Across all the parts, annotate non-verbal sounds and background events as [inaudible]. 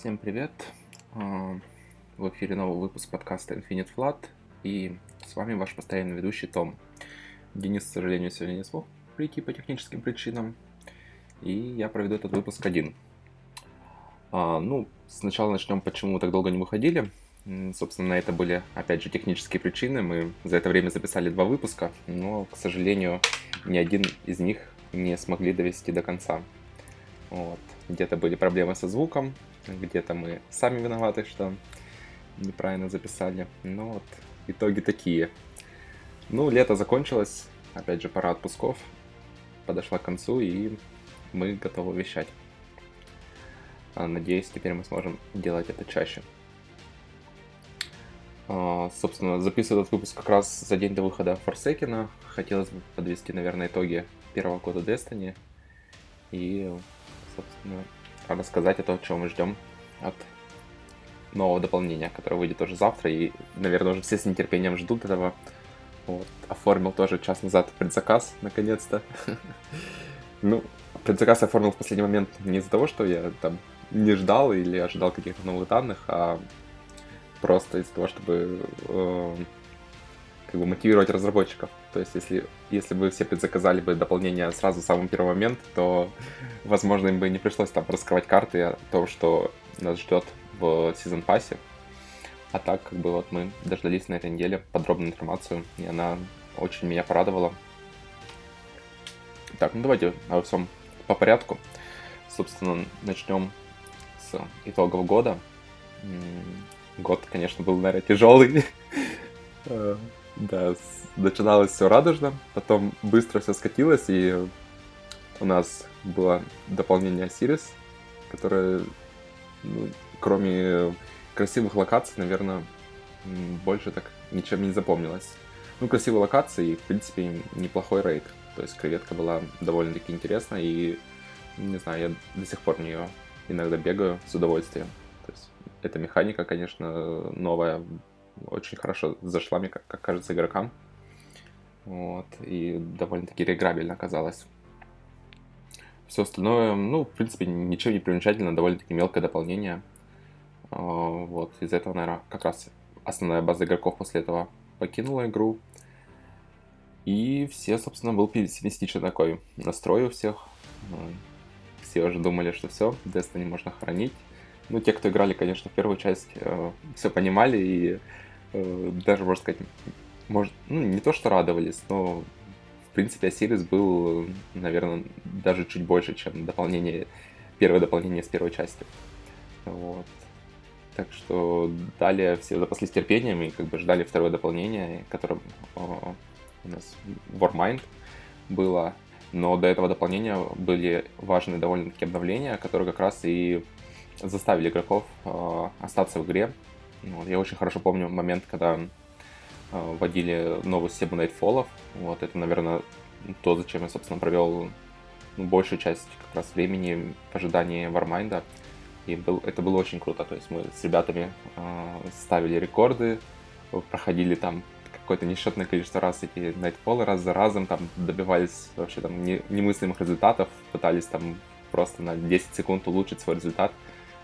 Всем привет! А, В эфире новый выпуск подкаста Infinite Flood, и с вами ваш постоянный ведущий Том. Денис, к сожалению, сегодня не смог прийти по техническим причинам, и я проведу этот выпуск один. А, Ну, сначала начнем, почему мы так долго не выходили. Собственно, на это были, опять же, технические причины. Мы за это время записали два выпуска, но, к сожалению, ни один из них не смогли довести до конца. Вот. Где-то были проблемы со звуком, где-то мы сами виноваты, что неправильно записали. Но вот итоги такие. Ну, лето закончилось, опять же, пора отпусков подошла к концу, и мы готовы вещать. А, Надеюсь, теперь мы сможем делать это чаще. А, Собственно, записываю этот выпуск как раз за день до выхода Форсекина. Хотелось бы подвести, наверное, итоги первого года Destiny. И, собственно, рассказать о том, чего мы ждем от нового дополнения, которое выйдет тоже завтра. И, наверное, уже все с нетерпением ждут этого. Вот. Оформил тоже час назад предзаказ, наконец-то. [laughs] Ну, предзаказ оформил в последний момент не из-за того, что я там не ждал или ожидал каких-то новых данных, а просто из-за того, чтобы э, как бы мотивировать разработчиков. То есть, если, если бы все предзаказали бы дополнение сразу в самый первый момент, то, возможно, им бы не пришлось там раскрывать карты о том, что нас ждет в сезон пассе. А так, как бы вот мы дождались на этой неделе подробную информацию, и она очень меня порадовала. Так, ну давайте обо всем по порядку. Собственно, начнем с итогов года. Год, конечно, был, наверное, тяжелый. Да, начиналось все радужно, потом быстро все скатилось, и у нас было дополнение Сирис, которое, ну, кроме красивых локаций, наверное, больше так ничем не запомнилось. Ну, красивые локации и, в принципе, неплохой рейд. То есть креветка была довольно-таки интересна, и, не знаю, я до сих пор в нее иногда бегаю с удовольствием. То есть эта механика, конечно, новая, очень хорошо зашла, мне как, как кажется, игрокам. Вот, и довольно-таки реиграбельно оказалось. Все остальное, ну, в принципе, ничего не примечательно, довольно-таки мелкое дополнение. А, Вот, из-за этого, наверное, как раз основная база игроков после этого покинула игру. И все, собственно, был пессимистичный такой настрой у всех. Все уже думали, что все, Destiny можно хранить. Ну, те, кто играли, конечно, первую часть, все понимали и э, даже, можно сказать, может, ну, не то, что радовались, но, в принципе, Осирис был, наверное, даже чуть больше, чем дополнение, первое дополнение с первой части. Вот. Так что далее все запаслись терпением и как бы ждали второе дополнение, которое э, у нас Warmind было. Но до этого дополнения были важные довольно-таки обновления, которые как раз и заставили игроков э, остаться в игре. Вот, я очень хорошо помню момент, когда э, вводили новую систему Nightfall. Вот, это, наверное, то, зачем я, собственно, провел ну, большую часть как раз времени в ожидании Warmind. И был, это было очень круто. То есть мы с ребятами э, ставили рекорды, проходили там какое-то несчетное количество раз эти Nightfall раз за разом, там добивались вообще там не- немыслимых результатов, пытались там просто на 10 секунд улучшить свой результат,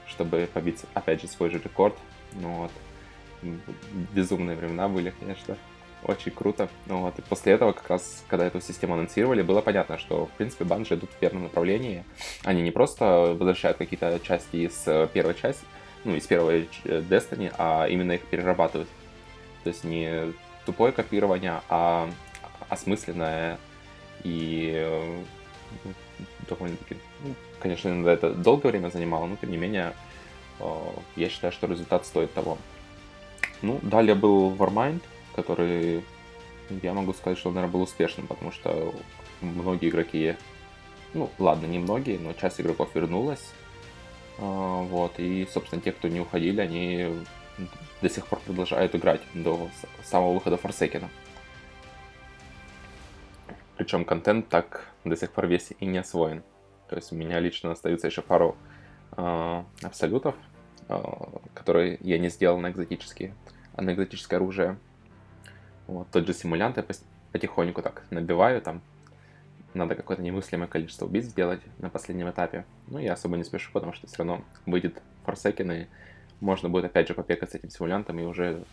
чтобы побить, опять же, свой же рекорд. Ну вот. Безумные времена были, конечно. Очень круто. Ну вот. И после этого, как раз, когда эту систему анонсировали, было понятно, что, в принципе, банжи идут в верном направлении. Они не просто возвращают какие-то части из э, первой части, ну, из первой э, Destiny, а именно их перерабатывают. То есть не тупое копирование, а осмысленное и э, ну, довольно-таки, ну, конечно, иногда это долгое время занимало, но тем не менее, я считаю, что результат стоит того. Ну, далее был Warmind, который, я могу сказать, что он, наверное, был успешным, потому что многие игроки, ну, ладно, не многие, но часть игроков вернулась. А, Вот, и, собственно, те, кто не уходили, они до сих пор продолжают играть до самого выхода Форсекена. Причем контент так до сих пор весь и не освоен. То есть у меня лично остается еще пару э, абсолютов, э, которые я не сделал на экзотические, а на экзотическое оружие. Вот, тот же симулянт я потихоньку так набиваю, там надо какое-то немыслимое количество убийств сделать на последнем этапе. Ну, я особо не спешу, потому что все равно выйдет Forsaken, и можно будет опять же попекать с этим симулянтом и уже,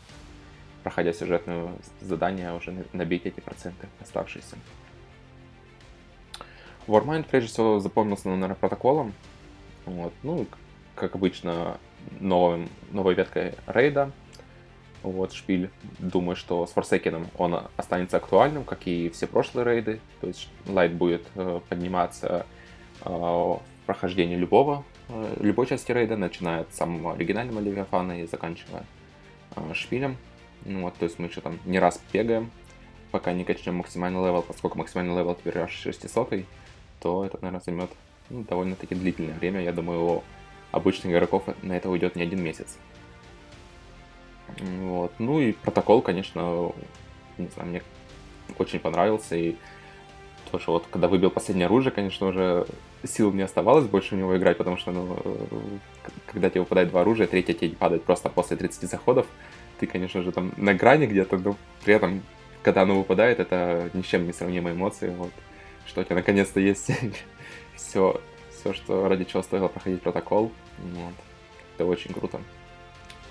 проходя сюжетное задание, уже набить эти проценты оставшиеся. Warmind, прежде всего, запомнился, наверное, протоколом. Вот. Ну, как обычно, новым, новой веткой рейда. Вот, шпиль. Думаю, что с Forsaken он останется актуальным, как и все прошлые рейды. То есть light будет э, подниматься э, в прохождении любого, э, любой части рейда, начиная с самого оригинального Левиафана и заканчивая э, шпилем. Ну, вот, то есть мы еще там не раз бегаем, пока не качнем максимальный level, поскольку максимальный level теперь аж 600 то это, наверное, займет ну, довольно-таки длительное время. Я думаю, у обычных игроков на это уйдет не один месяц. Вот. Ну и протокол, конечно, не знаю, мне очень понравился. И то, что вот когда выбил последнее оружие, конечно, уже сил не оставалось больше в него играть, потому что, ну, когда тебе выпадает два оружия, третье тебе падает просто после 30 заходов, ты, конечно же, там на грани где-то, но при этом, когда оно выпадает, это ни с чем не сравнимые эмоции. Вот что у тебя наконец-то есть [laughs] все, все, что ради чего стоило проходить протокол. Вот. Это очень круто.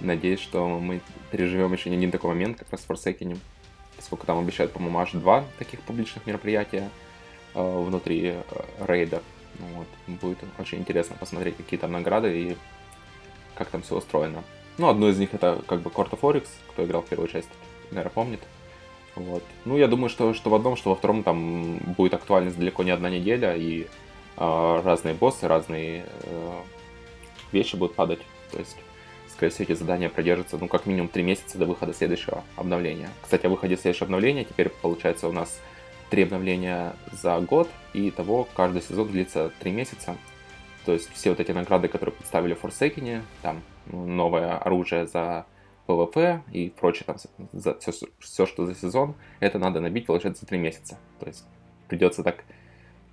Надеюсь, что мы переживем еще не один такой момент, как раз в Forsaken, поскольку там обещают, по-моему, аж два таких публичных мероприятия э, внутри э, рейда. Вот. Будет очень интересно посмотреть, какие там награды и как там все устроено. Ну, одно из них это как бы Court of Oryx, кто играл в первую часть, наверное, помнит. Вот. Ну, я думаю, что, что в одном, что во втором там будет актуальность далеко не одна неделя, и разные боссы, разные э, вещи будут падать. То есть, скорее всего, эти задания продержатся, ну, как минимум три месяца до выхода следующего обновления. Кстати, о выходе следующего обновления теперь, получается, у нас три обновления за год, и того каждый сезон длится три месяца. То есть все вот эти награды, которые представили в Forsaken, там новое оружие за PvP и прочее, там, за все, все, что за сезон, это надо набить, получается, за 3 месяца. То есть придется так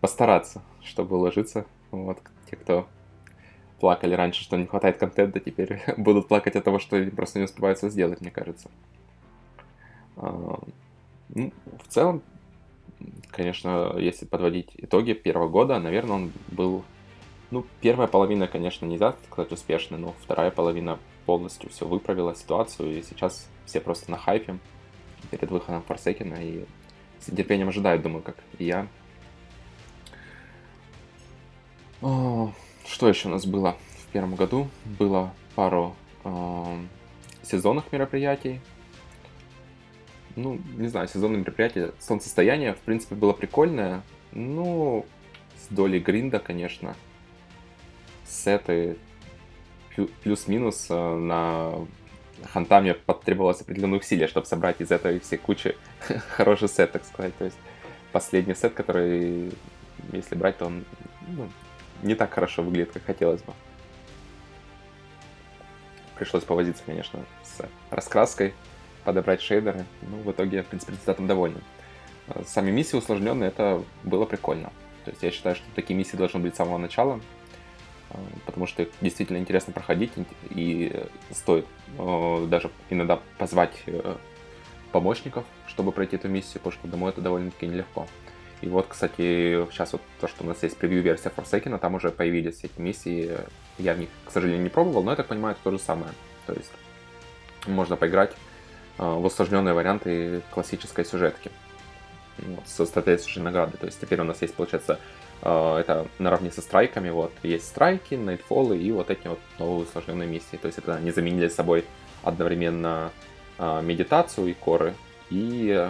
постараться, чтобы уложиться. Вот, те, кто плакали раньше, что не хватает контента, теперь [laughs] будут плакать от того, что просто не успевают все сделать, мне кажется. А, ну, в целом, конечно, если подводить итоги первого года, наверное, он был... Ну, первая половина, конечно, нельзя сказать успешной, но вторая половина полностью все выправила ситуацию, и сейчас все просто на хайпе перед выходом Форсекина, и с нетерпением ожидают, думаю, как и я. О, что еще у нас было в первом году? Было пару э, сезонных мероприятий. Ну, не знаю, сезонные мероприятия. Солнцестояние, в принципе, было прикольное. Ну, с долей гринда, конечно. Сеты плюс-минус э, на ханта потребовалось определенные усилия, чтобы собрать из этой всей кучи [laughs] хороший сет, так сказать. То есть последний сет, который, если брать, то он ну, не так хорошо выглядит, как хотелось бы. Пришлось повозиться, конечно, с раскраской, подобрать шейдеры. Ну, в итоге, в принципе, результатом доволен. Э, сами миссии усложненные, это было прикольно. То есть я считаю, что такие миссии должны быть с самого начала, Э, потому что действительно интересно проходить, и стоит э, даже иногда позвать помощников, чтобы пройти эту миссию, потому что домой это довольно-таки нелегко. И вот, кстати, сейчас вот то, что у нас есть превью-версия Forsaken, там уже появились эти миссии. Я в них, к сожалению, не пробовал, но я так понимаю, это то же самое. То есть можно поиграть в усложненные варианты классической сюжетки вот, со стратегической награды. То есть теперь у нас есть, получается, Э, это наравне со страйками, вот, есть страйки, найтфолы и вот эти вот новые усложненные миссии. То есть это они заменили собой одновременно э, медитацию и коры, и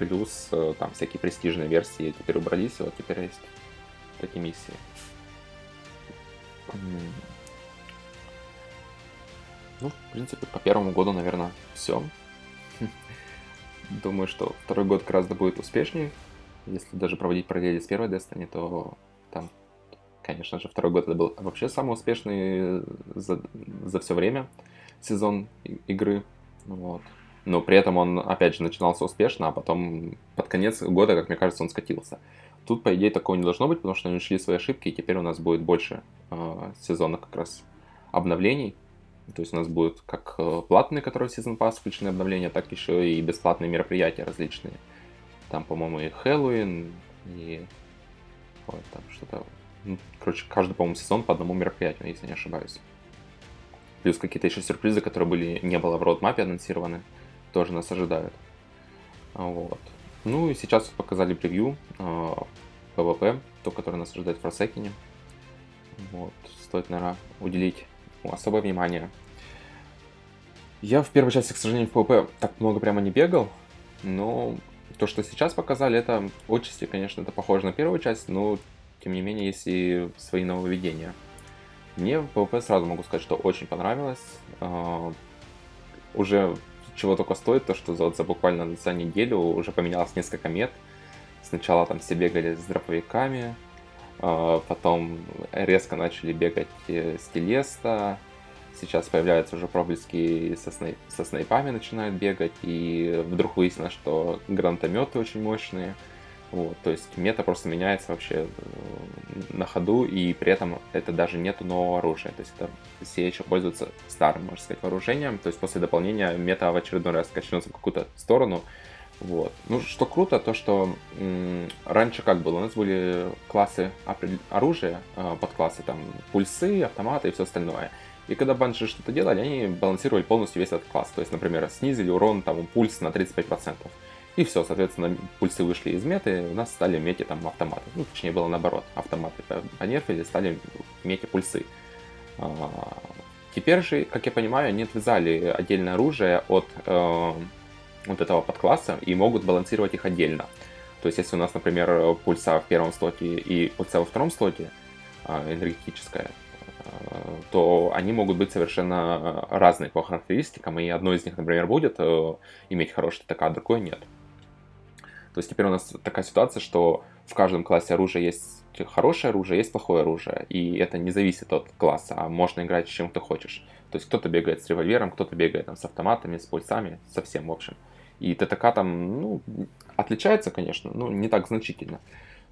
плюс там всякие престижные версии теперь убрались, и вот теперь есть такие миссии. Ну, в принципе, по первому году, наверное, все. [laughs] Думаю, что второй год гораздо будет успешнее, если даже проводить параллели с первой Destiny, то там, конечно же, второй год это был вообще самый успешный за, за все время сезон игры. Вот. Но при этом он, опять же, начинался успешно, а потом под конец года, как мне кажется, он скатился. Тут, по идее, такого не должно быть, потому что они учли свои ошибки, и теперь у нас будет больше э, сезона как раз обновлений. То есть у нас будут как э, платные, которые в Season Pass включены обновления, так еще и бесплатные мероприятия различные. Там, по-моему, и Хэллоуин, и... Ой, там что-то... Ну, короче, каждый, по-моему, сезон по одному мероприятию, если не ошибаюсь. Плюс какие-то еще сюрпризы, которые были, не было в родмапе анонсированы, тоже нас ожидают. Вот. Ну и сейчас показали превью э, PvP, то, которое нас ожидает в Форсекине. Вот. Стоит, наверное, уделить особое внимание. Я в первой части, к сожалению, в PvP так много прямо не бегал, но то, что сейчас показали, это отчасти, конечно, это похоже на первую часть, но тем не менее есть и свои нововведения. Мне в PvP сразу могу сказать, что очень понравилось. Uh, уже чего только стоит, то что за, за буквально за неделю уже поменялось несколько мет. Сначала там все бегали с дроповиками, uh, потом резко начали бегать э, с телеста, сейчас появляются уже проблески со, снайп, со снайпами начинают бегать, и вдруг выяснилось, что гранатометы очень мощные. Вот, то есть мета просто меняется вообще э, на ходу, и при этом это даже нету нового оружия. То есть это все еще пользуются старым, можно сказать, вооружением. То есть после дополнения мета в очередной раз качнется в какую-то сторону. Вот. Ну, что круто, то что м- раньше как было, у нас были классы оружия, э, подклассы, там, пульсы, автоматы и все остальное. И когда банши что-то делали, они балансировали полностью весь этот класс. То есть, например, снизили урон, там, пульс на 35%. И все, соответственно, пульсы вышли из меты, у нас стали мети там автоматы. Ну, точнее, было наоборот. Автоматы понерфили, стали мети пульсы. А, теперь же, как я понимаю, они отвязали отдельное оружие от э, вот этого подкласса и могут балансировать их отдельно. То есть, если у нас, например, пульса в первом слоте и пульса во втором слоте, э, энергетическая, то они могут быть совершенно разные по характеристикам, и одно из них, например, будет э, иметь хороший ТК, а другое нет. То есть теперь у нас такая ситуация, что в каждом классе оружия есть хорошее оружие, есть плохое оружие, и это не зависит от класса, а можно играть с чем ты хочешь. То есть кто-то бегает с револьвером, кто-то бегает там, с автоматами, с пульсами, совсем в общем. И TTK там, ну, отличается, конечно, но не так значительно.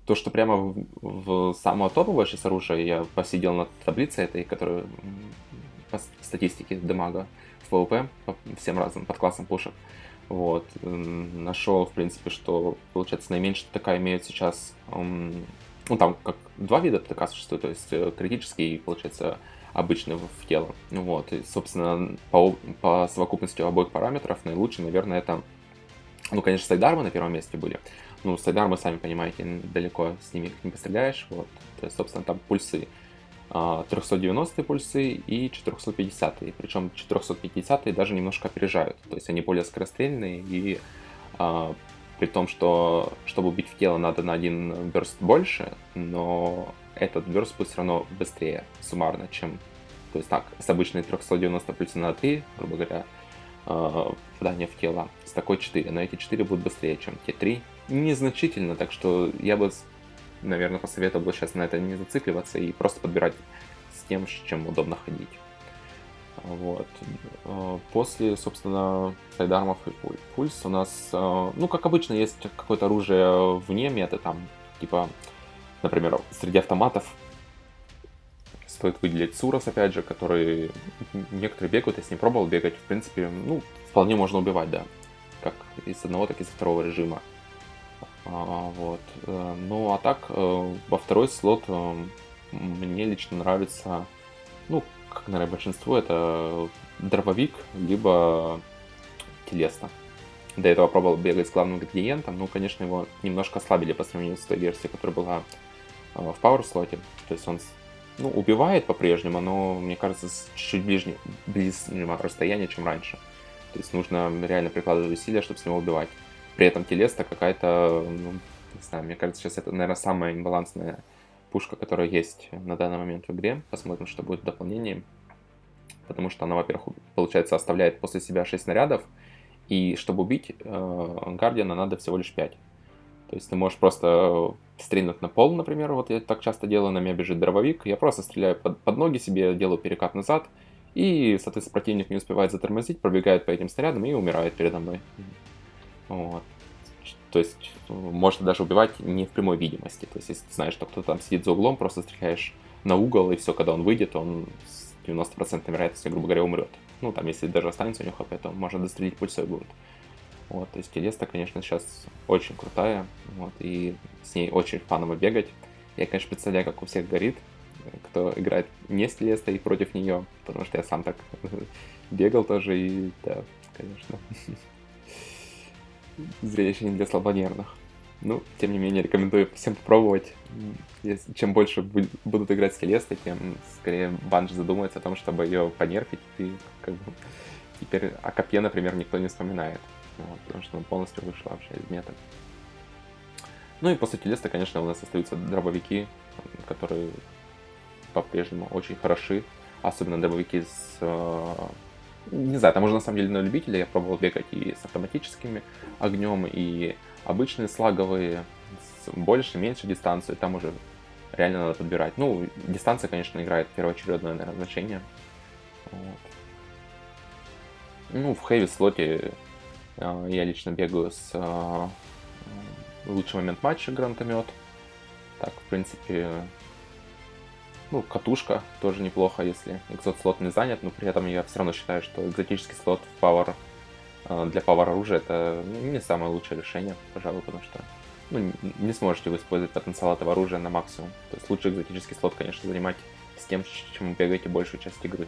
То, что прямо в, в самое топовое сейчас оружие, я посидел на таблице этой, которая по статистике damage а в PvP, по всем разным подклассам пушек. Вот. Нашел, в принципе, что, получается, наименьшее TTK имеют сейчас... Ну, там как два вида TTK существует, то есть э, критический и, получается, обычный в тело. Вот. И, собственно, по, по совокупности обоих параметров наилучший, наверное, это... Ну, конечно, Сайдармы на первом месте были. Ну, Сайдар, мы сами понимаете, далеко с ними не постреляешь. Вот. То есть, собственно, там пульсы. 390 а, пульсы и 450. Причем 450 даже немножко опережают. То есть они более скорострельные и а, при том, что чтобы убить в тело надо на один бёрст больше, но этот бёрст будет все равно быстрее суммарно, чем... То есть так, с обычной 390 пульсы на 3, грубо говоря, а, попадание в тело, с такой 4. Но эти 4 будут быстрее, чем те 3, незначительно, так что я бы, наверное, посоветовал бы сейчас на это не зацикливаться и просто подбирать с тем, с чем удобно ходить. Вот. Э, после, собственно, сайдармов и пульс у нас, э, ну, как обычно, есть какое-то оружие вне меты, там, типа, например, среди автоматов стоит выделить Сурос, опять же, который некоторые бегают, я с ним пробовал бегать, в принципе, ну, вполне можно убивать, да, как из одного, так и из второго режима. А, вот. Э, ну, а так, э, во второй слот э, мне лично нравится, ну, как, наверное, большинство, это дробовик, либо телеста. До этого пробовал бегать с главным градиентом, ну, конечно, его немножко ослабили по сравнению с той версией, которая была в Power слоте. То есть он ну, убивает по-прежнему, но, мне кажется, с чуть-чуть ближнего, ближнего расстояния, чем раньше. То есть нужно реально прикладывать усилия, чтобы с него убивать. При этом телеста какая-то, ну, не знаю, мне кажется, сейчас это, наверное, самая имбалансная пушка, которая есть на данный момент в игре. Посмотрим, что будет в дополнении. Потому что она, во-первых, получается, оставляет после себя 6 снарядов, и чтобы убить э, Гардиана, надо всего лишь 5. То есть ты можешь просто стрельнуть на пол, например, вот я так часто делаю, на меня бежит дробовик, я просто стреляю под, под ноги себе, делаю перекат назад, и, соответственно, противник не успевает затормозить, пробегает по этим снарядам и умирает передо мной. Вот. То есть можно даже убивать не в прямой видимости. То есть если ты знаешь, что кто-то там сидит за углом, просто стреляешь на угол, и все, когда он выйдет, он с 90% вероятностью, грубо говоря, умрет. Ну, там, если даже останется у него хп, то можно дострелить пульсой будет. Вот, то есть Телеста, конечно, сейчас очень крутая, вот, и с ней очень фаново бегать. Я, конечно, представляю, как у всех горит, кто играет не с Лестой против нее, потому что я сам так [laughs] бегал тоже, и да, конечно, [laughs] зрелище не для слабонервных. Ну, тем не менее, рекомендую всем попробовать. Чем больше будут играть с Келестой, тем скорее Банж задумается о том, чтобы ее понерфить. И как бы теперь о копье, например, никто не вспоминает. Вот, потому что она полностью вышла вообще из мета. Ну и после Телеста, конечно, у нас остаются дробовики, которые по-прежнему очень хороши. Особенно дробовики с... Не знаю, там уже на самом деле на любителя. Я пробовал бегать и с автоматическими огнем, и обычные слаговые, с больше, меньше дистанции. Там уже реально надо подбирать. Ну, дистанция, конечно, играет первоочередное, наверное, значение. Вот. Ну, в хэви слоте э, я лично бегаю с э, лучший момент матча гранатомет. Так, в принципе, ну, катушка тоже неплохо, если экзот слот не занят, но при этом я все равно считаю, что экзотический слот в Power э, для Power оружия это не самое лучшее решение, пожалуй, потому что ну, не сможете вы использовать потенциал этого оружия на максимум. То есть лучше экзотический слот, конечно, занимать с тем, чем вы бегаете большую часть игры.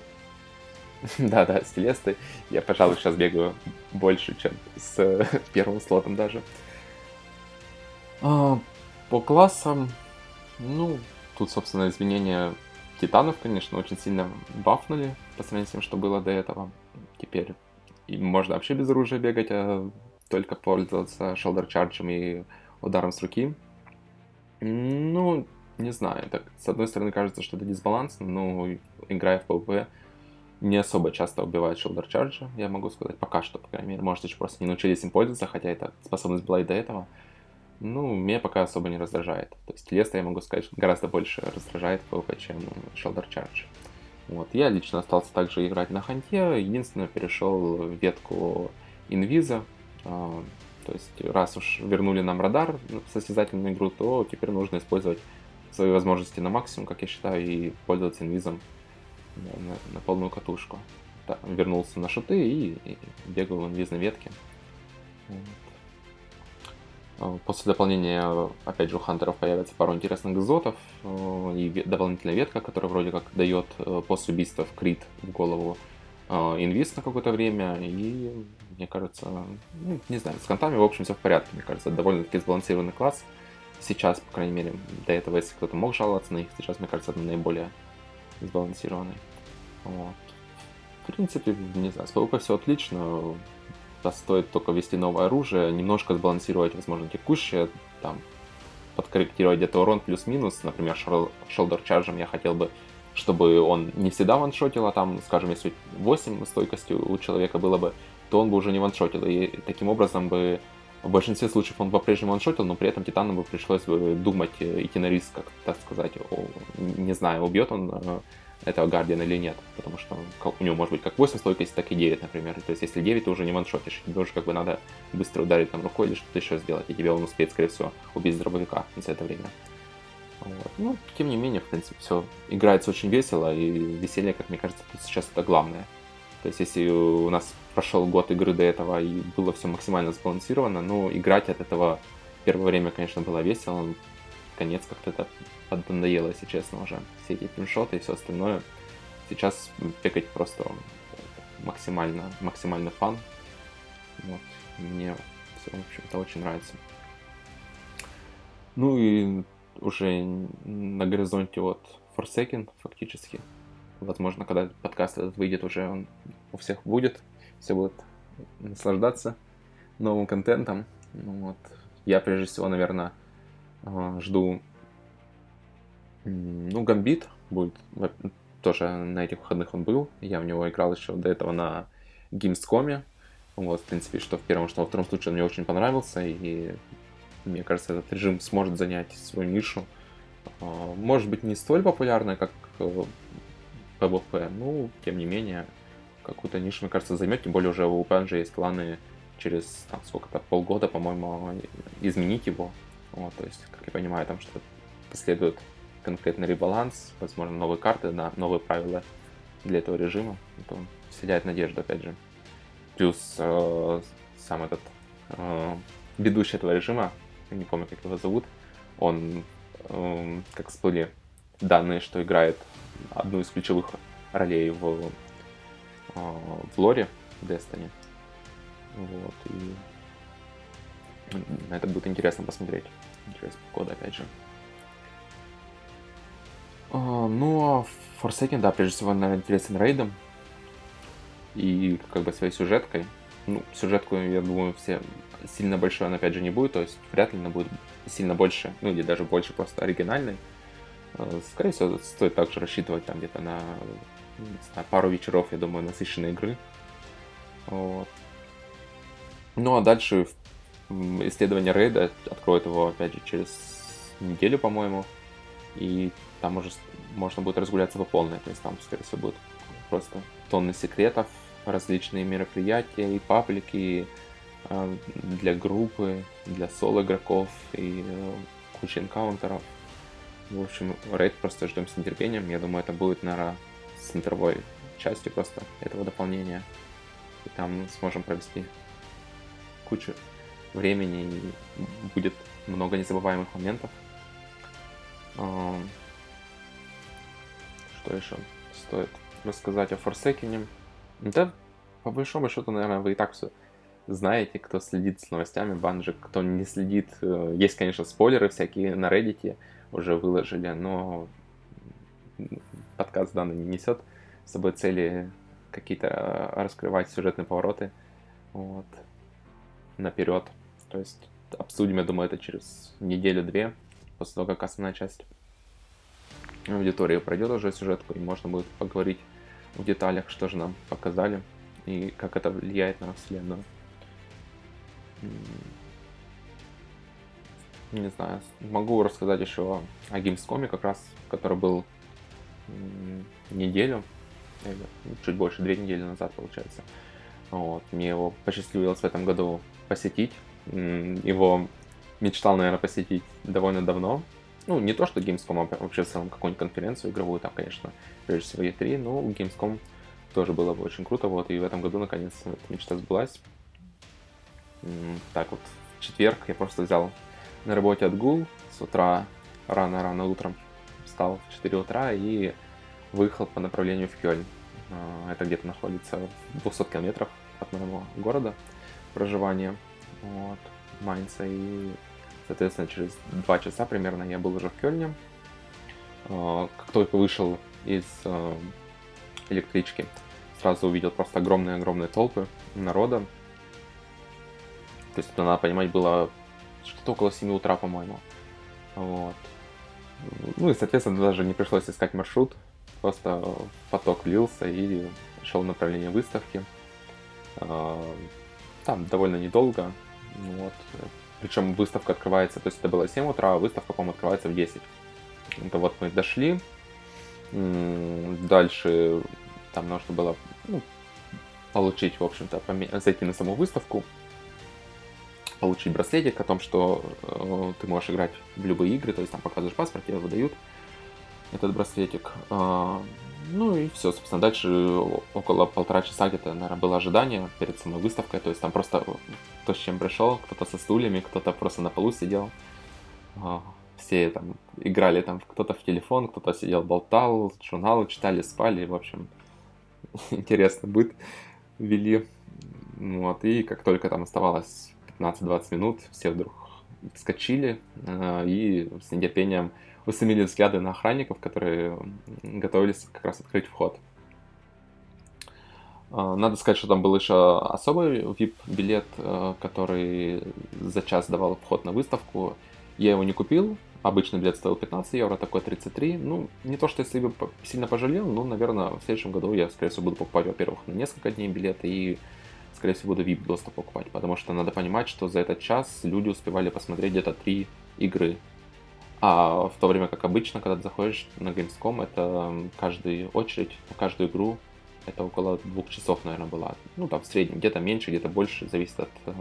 [laughs] Да-да, с Телестой я, пожалуй, сейчас бегаю больше, чем с [laughs] первым слотом даже. А, по классам, ну, тут, собственно, изменения титанов, конечно, очень сильно бафнули по сравнению с тем, что было до этого. Теперь и можно вообще без оружия бегать, а только пользоваться шелдер чарджем и ударом с руки. Ну, не знаю, так, с одной стороны кажется, что это дисбаланс, но играя в PvP, не особо часто убивает шилдер чарджа, я могу сказать, пока что, по крайней мере. Может, еще просто не научились им пользоваться, хотя эта способность была и до этого. Ну, меня пока особо не раздражает. То есть Леста, я могу сказать, гораздо больше раздражает PvP, чем Shoulder Charge. Вот. Я лично остался также играть на ханте, единственное, перешел в ветку инвиза. А, то есть, раз уж вернули нам радар в состязательную игру, то теперь нужно использовать свои возможности на максимум, как я считаю, и пользоваться инвизом на, на полную катушку. Так, вернулся на шуты и, и бегал в инвизной ветке. Вот. А, после дополнения, опять же, у хантеров появится пару интересных экзотов э, и дополнительная ветка, которая вроде как дает э, после убийства в крит в голову э, инвиз на какое-то время. И, мне кажется, ну, не знаю, с хантами, в общем, все в порядке. Мне кажется, довольно-таки сбалансированный класс. Сейчас, по крайней мере, до этого, если кто-то мог жаловаться на них, сейчас, мне кажется, это наиболее сбалансированный. Вот. В принципе, не знаю, с все отлично. Стоит только ввести новое оружие, немножко сбалансировать, возможно, текущее, там, подкорректировать где-то урон плюс-минус. Например, Shoulder Charge я хотел бы, чтобы он не всегда ваншотил, а там, скажем, если 8 стойкости у человека было бы, то он бы уже не ваншотил. И таким образом бы в большинстве случаев он по-прежнему ваншотил, но при этом Титану бы пришлось бы думать, э, идти на риск, как так сказать, о, не знаю, убьет он э, этого Гардиана или нет, потому что у него может быть как 8 стойкости, так и 9, например. То есть если 9, ты уже не ваншотишь, тебе уже как бы надо быстро ударить там рукой или что-то еще сделать, и тебе он успеет, скорее всего, убить дробовика за это время. Вот. Ну, тем не менее, в принципе, все играется очень весело, и веселье, как мне кажется, сейчас это главное. То есть, если у нас прошел год игры до этого и было все максимально сбалансировано, ну, играть от этого первое время, конечно, было весело, конец как-то это поднадоело, если честно, уже. Все эти пиншоты и все остальное. Сейчас пекать просто максимально, максимально фан. Вот. Мне все, в общем-то, очень нравится. Ну и уже на горизонте вот Forsaken фактически. Возможно, когда подкаст этот выйдет, уже он у всех будет. Все будут наслаждаться новым контентом. Ну, вот. Я прежде всего, наверное, а, жду ну, Гамбит будет тоже на этих выходных он был. Я в него играл еще до этого на Gamescom. Вот, в принципе, что в первом, что во втором случае он мне очень понравился, и мне кажется, этот режим сможет занять свою нишу. А, может быть, не столь популярный, как PvP, э, но, тем не менее, какую-то нишу, мне кажется, займет, тем более уже у PNG есть планы через там, сколько-то полгода, по-моему, изменить его. Вот, то есть, как я понимаю, там что-то последует конкретный ребаланс, возможно, новые карты, на новые правила для этого режима. Это вселяет надежду, опять же. Плюс э, сам этот э, ведущий этого режима, не помню, как его зовут, он, э, как всплыли данные, что играет одну из ключевых ролей в, а, в лоре Destiny. Вот, и это будет интересно посмотреть. Через года, опять же. А, ну, а Forsaken, да, прежде всего, наверное, интересен рейдом. И как бы своей сюжеткой. Ну, сюжетку, я думаю, все сильно большой он, опять же, не будет, то есть вряд ли она будет сильно больше, ну или даже больше просто оригинальной. А, скорее всего, стоит также рассчитывать там где-то на, на пару вечеров, я думаю, насыщенной игры. Вот. Ну а дальше исследование рейда откроет его, опять же, через неделю, по-моему. И там уже можно будет разгуляться по полной. То есть там, скорее всего, будет просто тонны секретов, различные мероприятия и паблики э, для группы, для соло игроков и э, куча энкаунтеров. В общем, рейд просто ждем с нетерпением. Я думаю, это будет, наверное, центровой частью просто этого дополнения. И там сможем провести кучу времени и будет много незабываемых моментов. Что еще стоит рассказать о Forsaken? Да, по большому счету, наверное, вы и так все знаете, кто следит с новостями Банжи, кто не следит. Э, есть, конечно, спойлеры всякие на Reddit уже выложили, но подкаст данный не несет с собой цели какие-то э, раскрывать сюжетные повороты вот, наперед. То есть обсудим, я думаю, это через неделю-две, после того, как основная часть аудитории пройдет уже сюжетку, и можно будет поговорить в деталях, что же нам показали и как это влияет на вселенную. Не знаю, могу рассказать еще о Gamescom, как раз, который был неделю, чуть больше, две недели назад, получается. Вот. Мне его посчастливилось в этом году посетить. Его мечтал, наверное, посетить довольно давно. Ну, не то, что Gamescom, а вообще в целом какую-нибудь конференцию игровую, там, конечно, прежде всего E3, но Gamescom тоже было бы очень круто, вот, и в этом году, наконец, эта мечта сбылась. Так вот, в четверг я просто взял на работе отгул с утра, рано-рано утром встал в 4 утра и выехал по направлению в Кёльн. А, это где-то находится в 200 километрах от моего города проживания, вот, Майнца, и, соответственно, через два часа примерно я был уже в Кёльне. А, как только вышел из а, электрички, сразу увидел просто огромные-огромные толпы народа. То есть, надо понимать, было что-то около 7 утра, по-моему. Вот. Ну и, соответственно, даже не пришлось искать маршрут. Просто поток лился и шел в направлении выставки. А, там довольно недолго. Вот. Причем выставка открывается, то есть это было 7 утра, а выставка, по-моему, открывается в 10. Это вот мы дошли. Дальше там нужно было ну, получить, в общем-то, зайти на саму выставку, получить браслетик о том, что э, ты можешь играть в любые игры, то есть там показываешь паспорт, тебе выдают этот браслетик. Э, ну и все, собственно, дальше около полтора часа где-то, наверное, было ожидание перед самой выставкой. То есть там просто кто с чем пришел, кто-то со стульями, кто-то просто на полу сидел. А, все там играли там, кто-то в телефон, кто-то сидел, болтал, журналы читали, спали. В общем, [laughs] интересно быт вели. Вот, и как только там оставалось 15-20 минут, все вдруг вскочили э, и с нетерпением устремили взгляды на охранников, которые готовились как раз открыть вход. А, надо сказать, что там был еще особый VIP-билет, э, который за час давал вход на выставку. Я его не купил. Обычный билет стоил 15 евро, такой 33. Ну, не то, что если бы сильно пожалел, но, наверное, в следующем году я, скорее всего, буду покупать, во-первых, на несколько дней билеты и, скорее всего, буду VIP-доступ покупать. Потому что надо понимать, что за этот час люди успевали посмотреть где-то три игры а в то время как обычно, когда ты заходишь на Gamescom, это каждую очередь, каждую игру, это около двух часов, наверное, была. Ну, там в среднем, где-то меньше, где-то больше, зависит от э,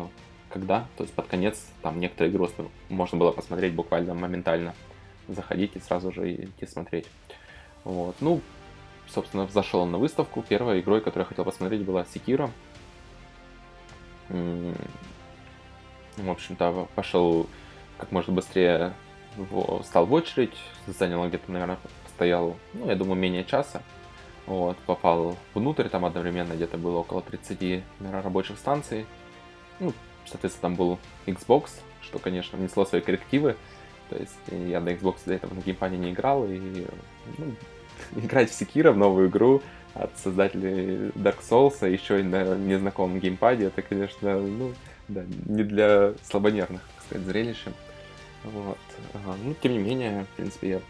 когда. То есть под конец там некоторые игры можно было посмотреть буквально моментально. Заходить и сразу же идти смотреть. Вот. Ну, собственно, зашел на выставку. Первой игрой, которую я хотел посмотреть, была Секира. В общем-то, пошел как можно быстрее встал в очередь, заняло где-то, наверное, простоял, ну, я думаю, менее часа. Вот, попал внутрь, там одновременно где-то было около 30 наверное, рабочих станций. Ну, соответственно, там был Xbox, что, конечно, внесло свои коррективы. То есть я на Xbox до этого на геймпаде не играл, и ну, [laughs] играть в Sekiro, в новую игру от создателей Dark Souls, а еще и на незнакомом геймпаде, это, конечно, ну, да, не для слабонервных, так сказать, зрелищем. Вот. Ну, тем не менее, в принципе, я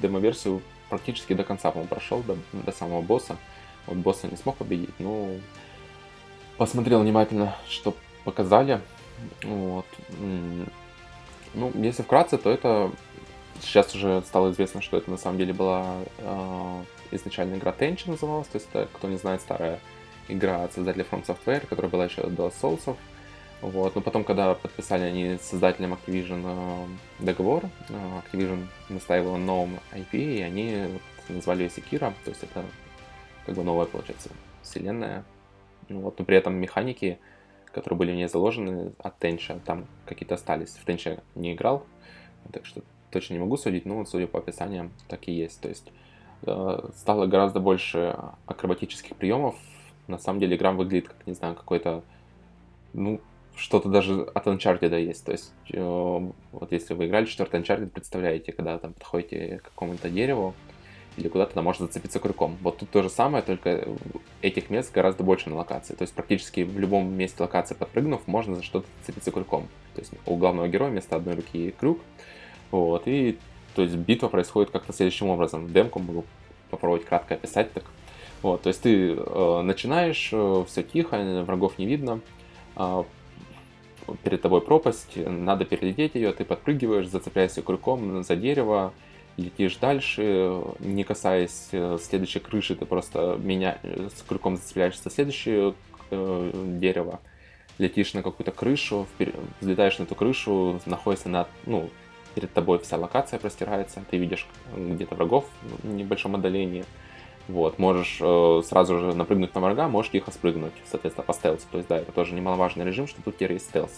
демо-версию практически до конца, по-моему, прошел, до, до самого босса. Вот босса не смог победить, но посмотрел внимательно, что показали. Вот. Ну, если вкратце, то это сейчас уже стало известно, что это на самом деле была э, изначально игра Tenchi называлась, то есть это, кто не знает, старая игра от создателя From Software, которая была еще до Souls. Вот. Но потом, когда подписали они с создателем Activision э, договор, э, Activision настаивал на новом IP, и они назвали ее Sekiro, то есть это как бы новая, получается, вселенная. Ну, вот, но при этом механики, которые были в ней заложены от Тенча, там какие-то остались. В Тенча не играл, так что точно не могу судить, но судя по описаниям, так и есть. То есть э, стало гораздо больше акробатических приемов. На самом деле игра выглядит как, не знаю, какой-то, ну, что-то даже от Uncharted есть. То есть, э, вот если вы играли четвертый Uncharted, представляете, когда там подходите к какому-то дереву, или куда-то там можно зацепиться крюком. Вот тут то же самое, только этих мест гораздо больше на локации. То есть практически в любом месте локации подпрыгнув, можно за что-то зацепиться крюком. То есть у главного героя вместо одной руки крюк, вот, и то есть битва происходит как-то следующим образом. Демку могу попробовать кратко описать так. Вот, то есть ты э, начинаешь, э, все тихо, врагов не видно, э, перед тобой пропасть, надо перелететь ее, ты подпрыгиваешь, зацепляешься крюком за дерево, летишь дальше, не касаясь э, следующей крыши, ты просто меня с крюком зацепляешься за следующее э, дерево, летишь на какую-то крышу, взлетаешь на эту крышу, находишься на, ну, перед тобой вся локация простирается, ты видишь где-то врагов в небольшом отдалении, вот, можешь э, сразу же напрыгнуть на врага, можешь тихо спрыгнуть, соответственно, по стелсу, то есть, да, это тоже немаловажный режим, что тут теперь есть стелс.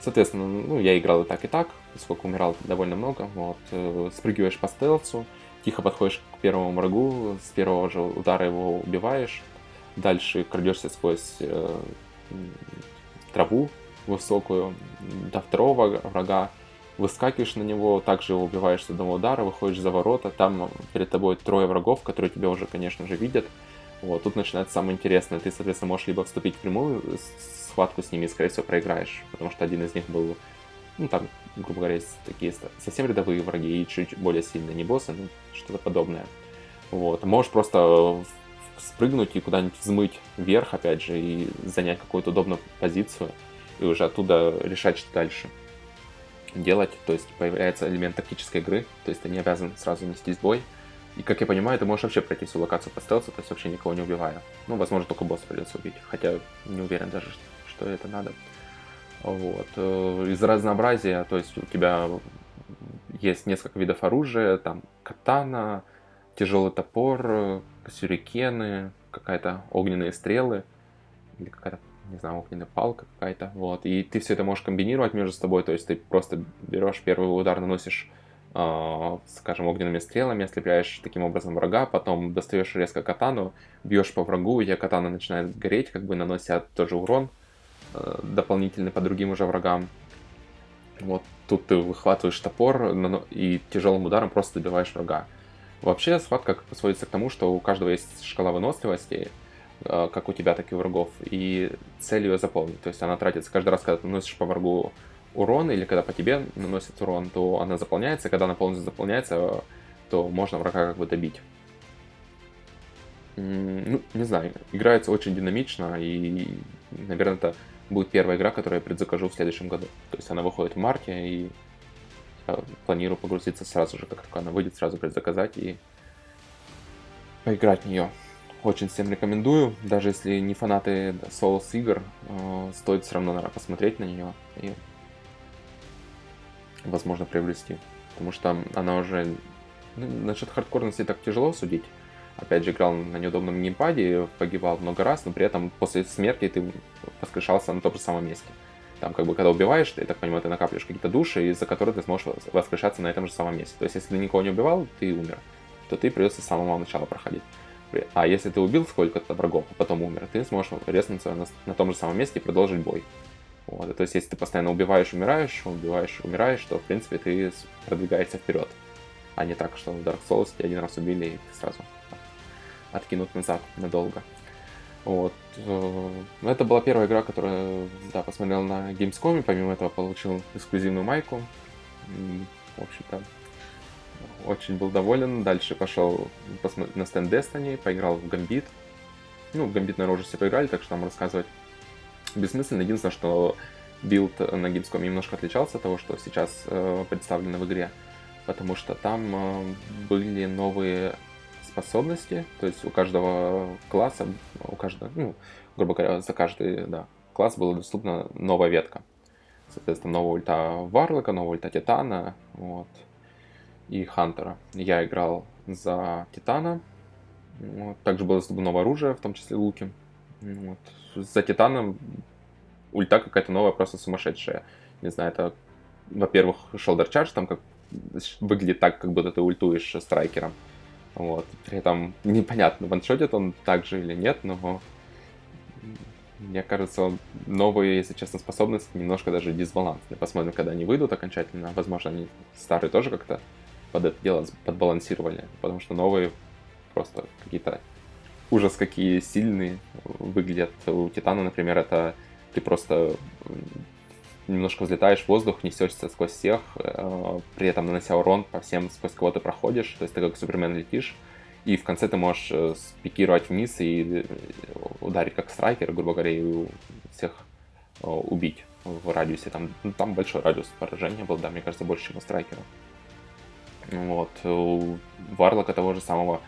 Соответственно, ну, я играл и так, и так, поскольку умирал довольно много, вот, э, спрыгиваешь по стелсу, тихо подходишь к первому врагу, с первого же удара его убиваешь, дальше крадешься сквозь э, траву высокую до второго врага, выскакиваешь на него, также его убиваешь с одного удара, выходишь за ворота, там перед тобой трое врагов, которые тебя уже, конечно же, видят. Вот, тут начинается самое интересное. Ты, соответственно, можешь либо вступить в прямую схватку с ними и, скорее всего, проиграешь, потому что один из них был, ну, там, грубо говоря, такие совсем рядовые враги и чуть более сильные, не боссы, ну, что-то подобное. Вот, можешь просто спрыгнуть и куда-нибудь взмыть вверх, опять же, и занять какую-то удобную позицию, и уже оттуда решать, что дальше делать, то есть появляется элемент тактической игры, то есть ты не обязан сразу нестись бой. И, как я понимаю, ты можешь вообще пройти всю локацию по стелсу, то есть вообще никого не убивая. Ну, возможно, только босса придется убить, хотя не уверен даже, что это надо. Вот. Э, из разнообразия, то есть у тебя есть несколько видов оружия, там катана, тяжелый топор, сюрикены, какая-то огненные стрелы, или какая-то не знаю, огненная палка какая-то, вот, и ты все это можешь комбинировать между собой, то есть ты просто берешь первый удар, наносишь, э, скажем, огненными стрелами, ослепляешь таким образом врага, потом достаешь резко катану, бьешь по врагу, и катана начинает гореть, как бы нанося тоже урон э, дополнительный по другим уже врагам. Вот тут ты выхватываешь топор и тяжелым ударом просто добиваешь врага. Вообще схватка сводится к тому, что у каждого есть шкала выносливости, как у тебя, так и у врагов, и цель ее заполнить. То есть она тратится каждый раз, когда ты наносишь по врагу урон, или когда по тебе наносит урон, то она заполняется, когда она полностью заполняется, то можно врага как бы добить. Ну, не знаю, играется очень динамично, и, наверное, это будет первая игра, которую я предзакажу в следующем году. То есть она выходит в марте, и я планирую погрузиться сразу же, как только она выйдет, сразу предзаказать и поиграть в нее. Очень всем рекомендую, даже если не фанаты Souls игр, э, стоит все равно, наверное, посмотреть на нее и, возможно, приобрести. Потому что она уже... Ну, насчет хардкорности так тяжело судить. Опять же, играл на неудобном геймпаде, погибал много раз, но при этом после смерти ты воскрешался на том же самом месте. Там, как бы, когда убиваешь, ты, я так понимаю, ты накапливаешь какие-то души, из-за которых ты сможешь воскрешаться на этом же самом месте. То есть, если ты никого не убивал, ты умер. то ты придется с самого начала проходить. А если ты убил сколько-то врагов, а потом умер, ты сможешь резнуться на, на том же самом месте и продолжить бой. Вот. То есть, если ты постоянно убиваешь, умираешь, убиваешь, умираешь, то, в принципе, ты продвигаешься вперед. А не так, что в Dark Souls тебя один раз убили, и сразу откинут назад надолго. Вот. Э, это была первая игра, которую, да, посмотрел на Gamescom, помимо этого получил эксклюзивную майку. В общем-то, очень был доволен. Дальше пошел на стенд Destiny, поиграл в Gambit. Ну, Gambit, наверное, уже все поиграли, так что там рассказывать бессмысленно. Единственное, что билд на Gamescom немножко отличался от того, что сейчас э, представлено в игре, потому что там э, были новые способности, то есть у каждого класса, у каждого, ну, грубо говоря, за каждый да, класс была доступна новая ветка. Соответственно, новая ульта Варлока, новая ульта Титана, вот, и Хантера. Я играл за Титана, вот. также было доступно новое оружие, в том числе луки. Вот. За Титаном ульта какая-то новая, просто сумасшедшая. Не знаю, это, во-первых, Shoulder Charge, там как выглядит так, как будто ты ультуешь страйкером. Вот. При этом непонятно, ваншотит он так же или нет, но мне кажется, новые, если честно, способности немножко даже дисбалансные. Посмотрим, когда они выйдут окончательно. Возможно, они старые тоже как-то под это дело подбалансировали, потому что новые просто какие-то ужас какие сильные выглядят. У Титана, например, это ты просто немножко взлетаешь в воздух, несешься сквозь всех, э, при этом нанося урон по всем, сквозь кого ты проходишь, то есть ты как Супермен летишь, и в конце ты можешь э, спикировать вниз и э, ударить как страйкер, грубо говоря, и всех убить в радиусе. Там, ну, там большой радиус поражения был, да, мне кажется, больше, чем у страйкера. Вот. У Варлока того же самого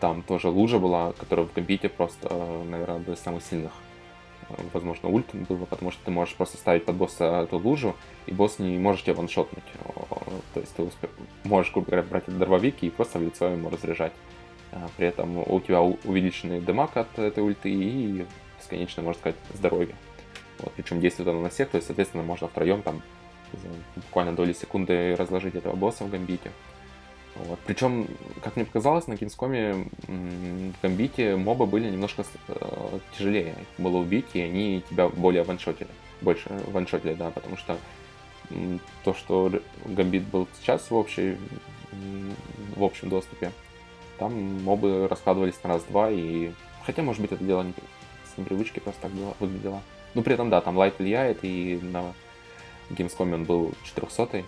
там тоже лужа была, которая в компите просто, наверное, одна из самых сильных возможно, ульт было, потому что ты можешь просто ставить под босса эту лужу, и босс не может тебя ваншотнуть. То есть ты успе... можешь, грубо говоря, брать этот дробовик и просто в лицо ему разряжать. А, при этом у тебя увеличенный демаг от этой ульты и бесконечно, можно сказать, здоровье. Вот, причем действует оно на всех, то есть, соответственно, можно втроем там буквально доли секунды разложить этого босса в гамбите. Вот. Причем, как мне показалось, на Кинскоме в Гамбите мобы были немножко э, тяжелее. Их было убить, и они тебя более ваншотили. Больше ваншотили, да, потому что то, что Гамбит был сейчас в, общей, в общем доступе, там мобы раскладывались на раз-два, и... Хотя, может быть, это дело не... с непривычки просто так было, выглядело. Но при этом, да, там лайт влияет, и на Gamescom он был 400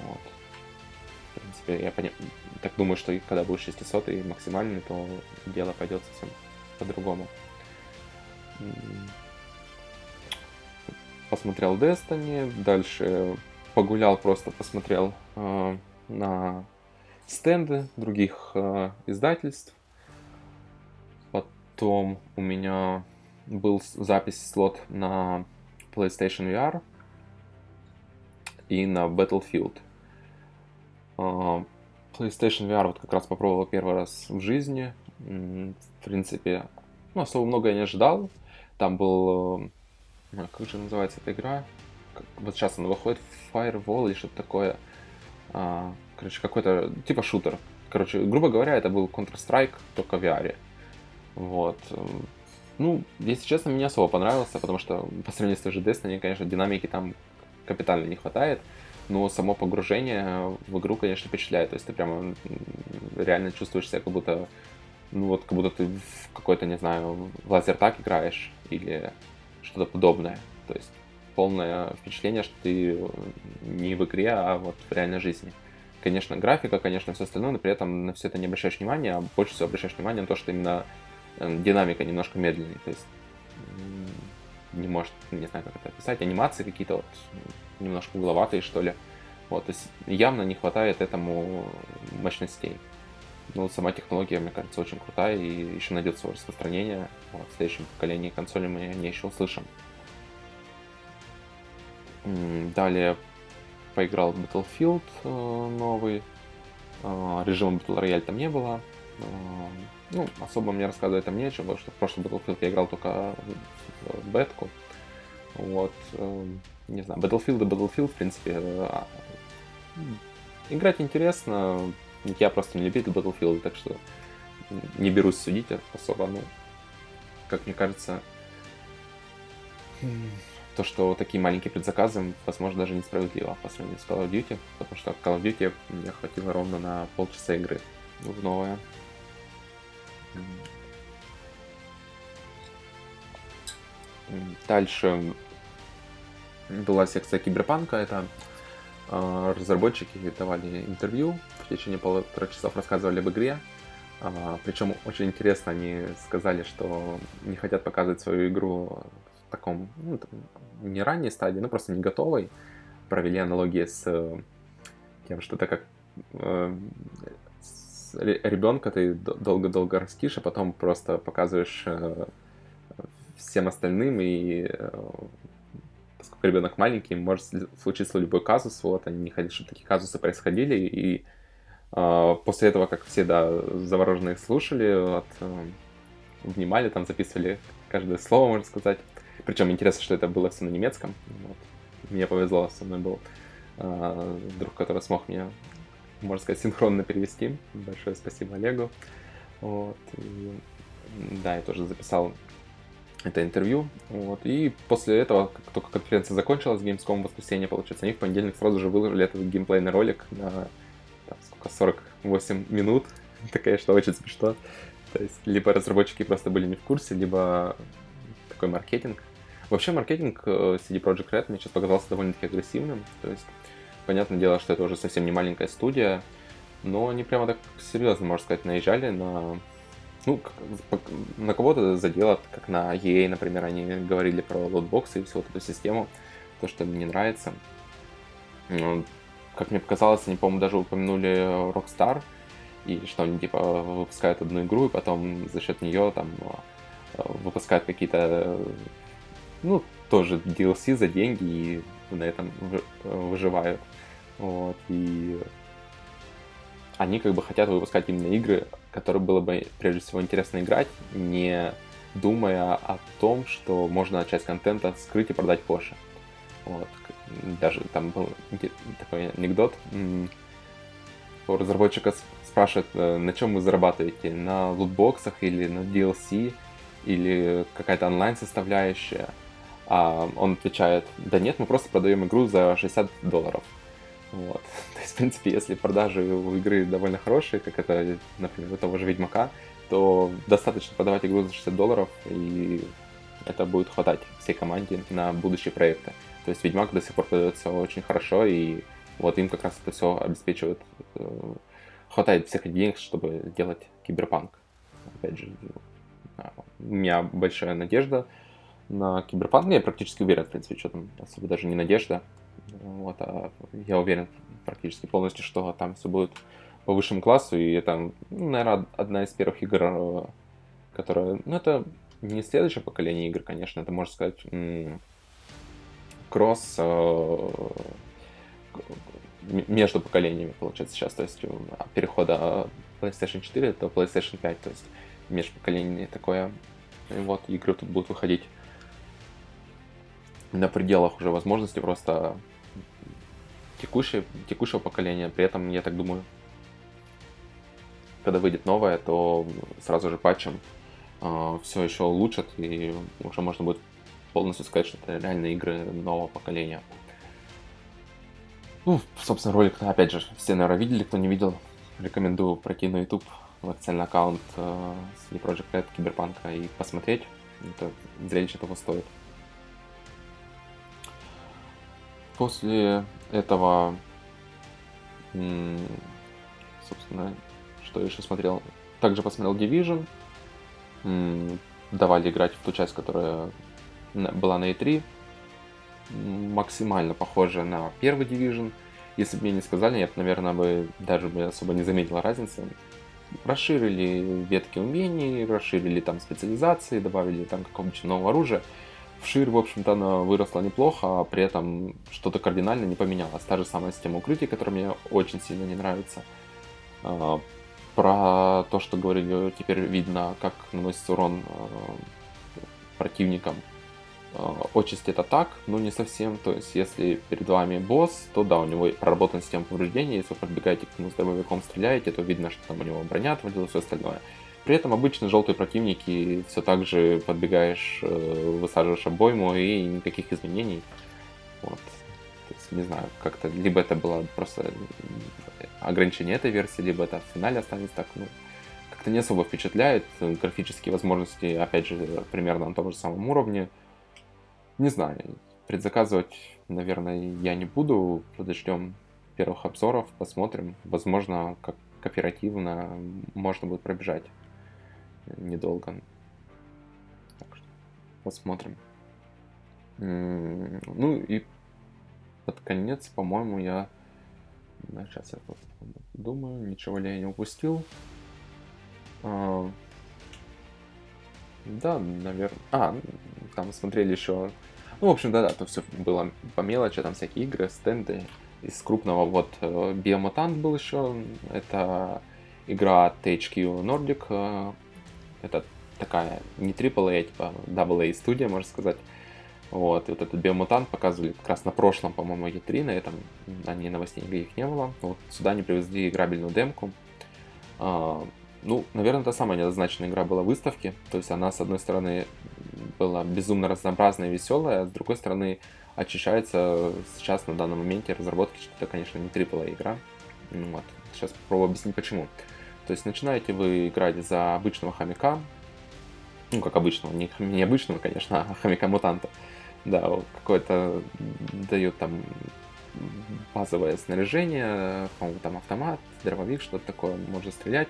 вот принципе, я поня... так думаю, что когда будет 600 и максимальный, то дело пойдет совсем по-другому. Посмотрел Destiny, дальше погулял, просто посмотрел э, на стенды других э, издательств. Потом у меня был запись слот на PlayStation VR и на Battlefield PlayStation VR вот как раз попробовал первый раз в жизни. В принципе, ну, особо много я не ожидал. Там был... Э, как же называется эта игра? Вот сейчас она выходит, Firewall или что-то такое. А, короче, какой-то типа шутер. Короче, грубо говоря, это был Counter-Strike, только в VR. Вот. Ну, если честно, мне особо понравился, потому что по сравнению с той же Destiny, конечно, динамики там капитально не хватает но само погружение в игру, конечно, впечатляет. То есть ты прямо реально чувствуешь себя, как будто, ну вот, как будто ты в какой-то, не знаю, в лазертак играешь или что-то подобное. То есть полное впечатление, что ты не в игре, а вот в реальной жизни. Конечно, графика, конечно, все остальное, но при этом на все это не обращаешь внимания, а больше всего обращаешь внимание на то, что именно э, динамика немножко медленнее. То есть не может, не знаю, как это описать, анимации какие-то вот немножко угловатые, что ли. Вот, то есть явно не хватает этому мощностей. Ну, сама технология, мне кажется, очень крутая и еще найдет свое распространение. Вот, в следующем поколении консоли мы не еще услышим. Далее поиграл Battlefield э, новый. Э, режима Battle Royale там не было. Э, ну, особо мне рассказывать там нечего, потому что в прошлом Battlefield я играл только в бетку. Вот не знаю, Battlefield и Battlefield, в принципе, а, играть интересно, Я просто не любитель Battlefield, так что не берусь судить особо, но, как мне кажется, то, что такие маленькие предзаказы, возможно, даже несправедливо по сравнению с Call of Duty, потому что Call of Duty мне хватило ровно на полчаса игры в новое. Дальше была секция Киберпанка, это э, разработчики давали интервью, в течение полутора часов рассказывали об игре, э, причем очень интересно, они сказали, что не хотят показывать свою игру в таком, ну, не ранней стадии, ну просто не готовой, провели аналогии с тем, что это как э, ребенка ты долго-долго растишь, а потом просто показываешь э, всем остальным, и э, поскольку ребенок маленький, может случиться любой казус, вот, они не хотят, чтобы такие казусы происходили, и э, после этого, как все, да, завороженные слушали, вот, внимали, там записывали каждое слово, можно сказать. Причем интересно, что это было все на немецком. Вот. Мне повезло, со мной был э, друг, который смог мне, можно сказать, синхронно перевести. Большое спасибо Олегу. Вот. И, да, я тоже записал это интервью. Вот. И после этого, как только конференция закончилась, Gamescom в воскресенье, получается, они в понедельник сразу же выложили этот геймплейный ролик на там, сколько, 48 минут. [laughs] Такая, что очень смешно. То есть, либо разработчики просто были не в курсе, либо такой маркетинг. Вообще, маркетинг э, CD Projekt Red мне сейчас показался довольно-таки агрессивным. То есть, понятное дело, что это уже совсем не маленькая студия, но они прямо так серьезно, можно сказать, наезжали на ну, на кого-то задело, как на EA, например, они говорили про лотбоксы и всю вот эту систему, то, что им не нравится. Ну, как мне показалось, они, по-моему, даже упомянули Rockstar, и что они, типа, выпускают одну игру, и потом за счет нее, там, выпускают какие-то, ну, тоже DLC за деньги, и на этом выживают. Вот, и они как бы хотят выпускать именно игры, которые было бы прежде всего интересно играть, не думая о том, что можно часть контента скрыть и продать позже. Вот. Даже там был такой анекдот. У разработчика спрашивают, э, на чем вы зарабатываете? На лутбоксах или на DLC? Или какая-то онлайн-составляющая? А он отвечает, да нет, мы просто продаем игру за 60 долларов. Вот. [laughs] То есть, в принципе, если продажи у игры довольно хорошие, как это, например, у того же Ведьмака, то достаточно продавать игру за 60 долларов, и это будет хватать всей команде на будущие проекты. То есть Ведьмак до сих пор продается очень хорошо, и вот им как раз это все обеспечивает, э, хватает всех денег, чтобы делать киберпанк. Опять же, у меня большая надежда на киберпанк. Я практически уверен, в принципе, что там особо даже не надежда. Вот, а я уверен практически полностью, что там все будет по высшему классу, и это, ну, наверное, одна из первых игр, э, которая, ну, это не следующее поколение игр, конечно, это, можно сказать, кросс э, между поколениями, получается, сейчас, то есть от перехода PlayStation 4 до PlayStation 5, то есть межпоколение такое, и вот игры тут будут выходить на пределах уже возможностей просто текущее, текущего поколения. При этом, я так думаю, когда выйдет новое, то сразу же патчем э, все еще улучшат, и уже можно будет полностью сказать, что это реальные игры нового поколения. Ну, собственно, ролик, опять же, все, наверное, видели, кто не видел. Рекомендую пройти на YouTube в официальный аккаунт э, с Project Red, Киберпанка и посмотреть. Это зрелище того стоит. После этого, собственно, что еще смотрел? Также посмотрел Division. Давали играть в ту часть, которая была на E3. Максимально похожа на первый Division. Если бы мне не сказали, я бы, наверное, бы даже бы особо не заметил разницы. Расширили ветки умений, расширили там специализации, добавили там какого-нибудь нового оружия вширь, в общем-то, она выросла неплохо, а при этом что-то кардинально не поменялось. Та же самая система укрытия, которая мне очень сильно не нравится. А, про то, что говорили, теперь видно, как наносится урон а, противникам Отчасти это так, но не совсем. То есть, если перед вами босс, то да, у него проработана система повреждений. Если вы подбегаете к нему с дробовиком, стреляете, то видно, что там у него броня отвалилась и все остальное. При этом обычно желтые противники все так же подбегаешь, э, высаживаешь обойму и никаких изменений. Вот. То есть, не знаю, как-то либо это было просто ограничение этой версии, либо это в финале останется так, ну, как-то не особо впечатляет. Графические возможности, опять же, примерно на том же самом уровне. Не знаю, предзаказывать, наверное, я не буду. Подождем первых обзоров, посмотрим. Возможно, как кооперативно можно будет пробежать недолго. Так что посмотрим. Ну и под конец, по-моему, я... Сейчас я думаю, ничего ли я не упустил. А... Да, наверное. А, там смотрели еще. Ну, в общем, да, да, то все было по мелочи, там всякие игры, стенды. Из крупного вот Biomutant был еще. Это игра от HQ Nordic. Это такая не AAA, типа AA студия, можно сказать. Вот, и вот этот биомутант показывали как раз на прошлом, по-моему, E3, на этом, ней новостей никаких не было. Вот сюда они привезли играбельную демку. А, ну, наверное, это самая неоднозначная игра была выставки. То есть она, с одной стороны, была безумно разнообразная и веселая, а с другой стороны, очищается сейчас на данном моменте разработки, что это, конечно, не AAA игра. Вот. Сейчас попробую объяснить почему. То есть начинаете вы играть за обычного хомяка, ну, как обычного, не, не обычного, конечно, а хомяка-мутанта. Да, какое-то дает там базовое снаряжение, там автомат, дробовик, что-то такое, можно стрелять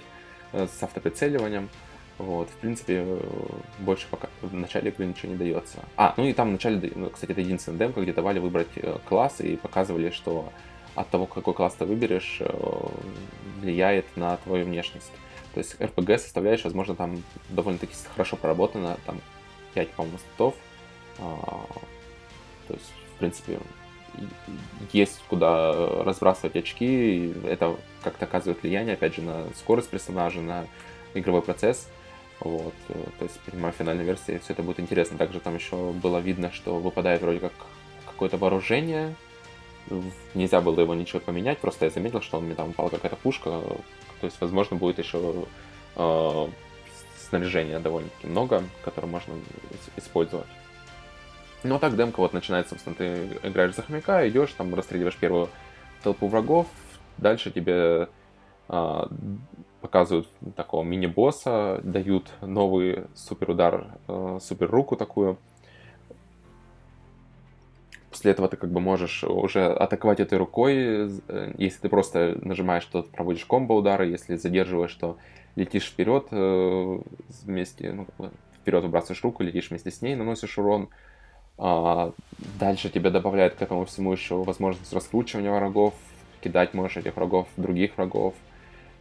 э, с автоприцеливанием. Вот, в принципе, больше пока в начале игры ничего не дается. А, ну и там в начале, ну, кстати, это единственная демка, где давали выбрать э, класс и показывали, что от того, какой класс ты выберешь, э, влияет на твою внешность. То есть RPG составляющая, возможно, там довольно-таки хорошо проработана, там 5, по-моему, статов. А, то есть, в принципе, есть куда разбрасывать очки, это как-то оказывает влияние, опять же, на скорость персонажа, на игровой процесс. Вот, э, то есть, принимая финальной версии, все это будет интересно. Также там еще было видно, что выпадает вроде как какое-то вооружение, нельзя было его ничего поменять, просто я заметил, что он мне там упала какая-то пушка, то есть, возможно, будет еще э, снаряжения довольно-таки много, которое можно использовать. Ну, а так демка вот начинается, собственно, ты играешь за хомяка, идешь, там расстреливаешь первую толпу врагов, дальше тебе э, показывают такого мини-босса, дают новый супер удар, э, супер руку такую, После этого ты как бы можешь уже атаковать этой рукой. Э, если ты просто нажимаешь, то проводишь комбо-удары. Если задерживаешь, то летишь вперед э, вместе, ну, вперед выбрасываешь руку, летишь вместе с ней, наносишь урон. А дальше тебе добавляют к этому всему еще возможность раскручивания врагов, кидать можешь этих врагов в других врагов,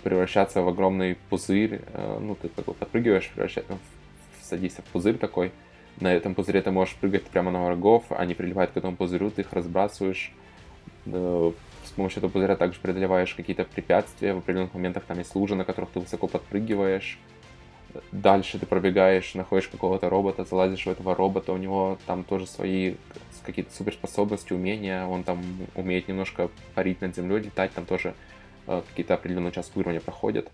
превращаться в огромный пузырь. Э, ну, ты бы подпрыгиваешь, превращаешься, садишься в пузырь такой, на этом пузыре ты можешь прыгать прямо на врагов, они прилипают к этому пузырю, ты их разбрасываешь. Э, с помощью этого пузыря также преодолеваешь какие-то препятствия, в определенных моментах там есть лужи, на которых ты высоко подпрыгиваешь. Дальше ты пробегаешь, находишь какого-то робота, залазишь в этого робота, у него там тоже свои какие-то суперспособности, умения, он там умеет немножко парить над землей, летать, там тоже э, какие-то определенные участки уровня проходят.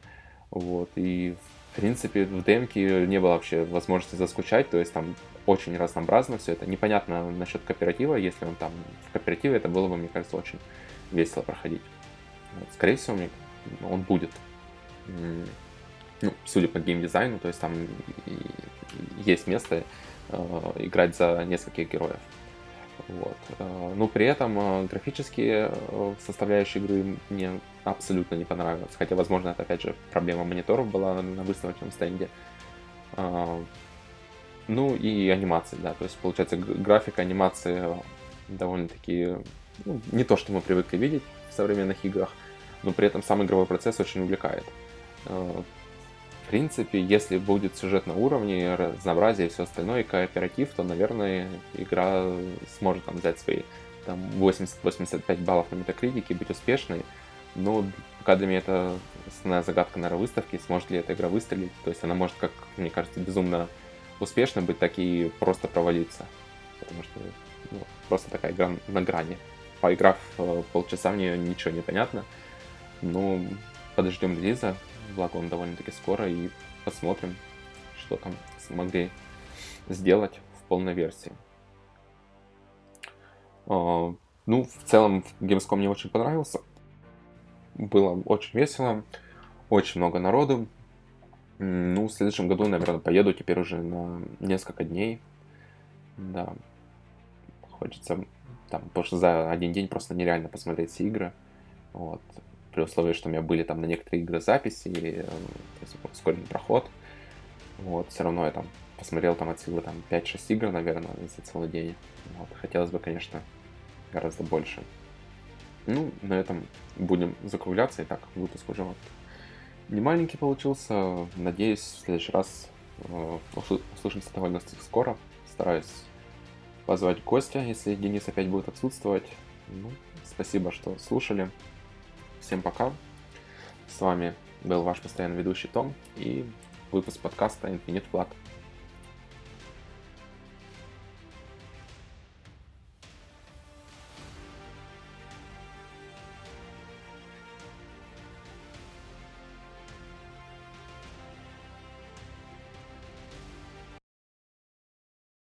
Вот, и в принципе в демке не было вообще возможности заскучать, то есть там очень разнообразно все это. Непонятно насчет кооператива, если он там в кооперативе, это было бы, мне кажется, очень весело проходить. Вот. Скорее всего, мне, он будет. Ну, судя по геймдизайну, то есть там есть место э, играть за нескольких героев. Вот. Э, но при этом э, графические э, составляющие игры мне абсолютно не понравилось. Хотя, возможно, это опять же проблема мониторов была на выставочном стенде. Ну и анимации, да, то есть получается графика, анимации довольно-таки ну, не то, что мы привыкли видеть в современных играх, но при этом сам игровой процесс очень увлекает. Э, в принципе, если будет сюжет на уровне, разнообразие и все остальное, и кооператив, то, наверное, игра сможет там взять свои там 80-85 баллов на метакритике быть успешной. Но пока для меня это основная загадка, наверное, выставки, сможет ли эта игра выстрелить. То есть она может, как мне кажется, безумно успешно быть, так и просто провалиться. потому что ну, просто такая игра на грани. Поиграв э, полчаса, мне ничего не понятно. Ну, подождем релиза, благо он довольно-таки скоро, и посмотрим, что там смогли сделать в полной версии. А, ну, в целом, Gamescom мне очень понравился. Было очень весело, очень много народу. Ну, в следующем году, наверное, поеду теперь уже на несколько дней. Да. Хочется там, потому что за один день просто нереально посмотреть все игры. Вот. При условии, что у меня были там на некоторые игры записи, или э, ускоренный проход. Вот, все равно я там посмотрел там от силы там 5-6 игр, наверное, за целый день. Вот. Хотелось бы, конечно, гораздо больше. Ну, на этом будем закругляться. Итак, выпуск уже вот не маленький получился. Надеюсь, в следующий раз э, услышимся довольно скоро. Стараюсь позвать гостя, если Денис опять будет отсутствовать. Ну, спасибо, что слушали. Всем пока. С вами был ваш постоянный ведущий Том и выпуск подкаста Infinite Flat.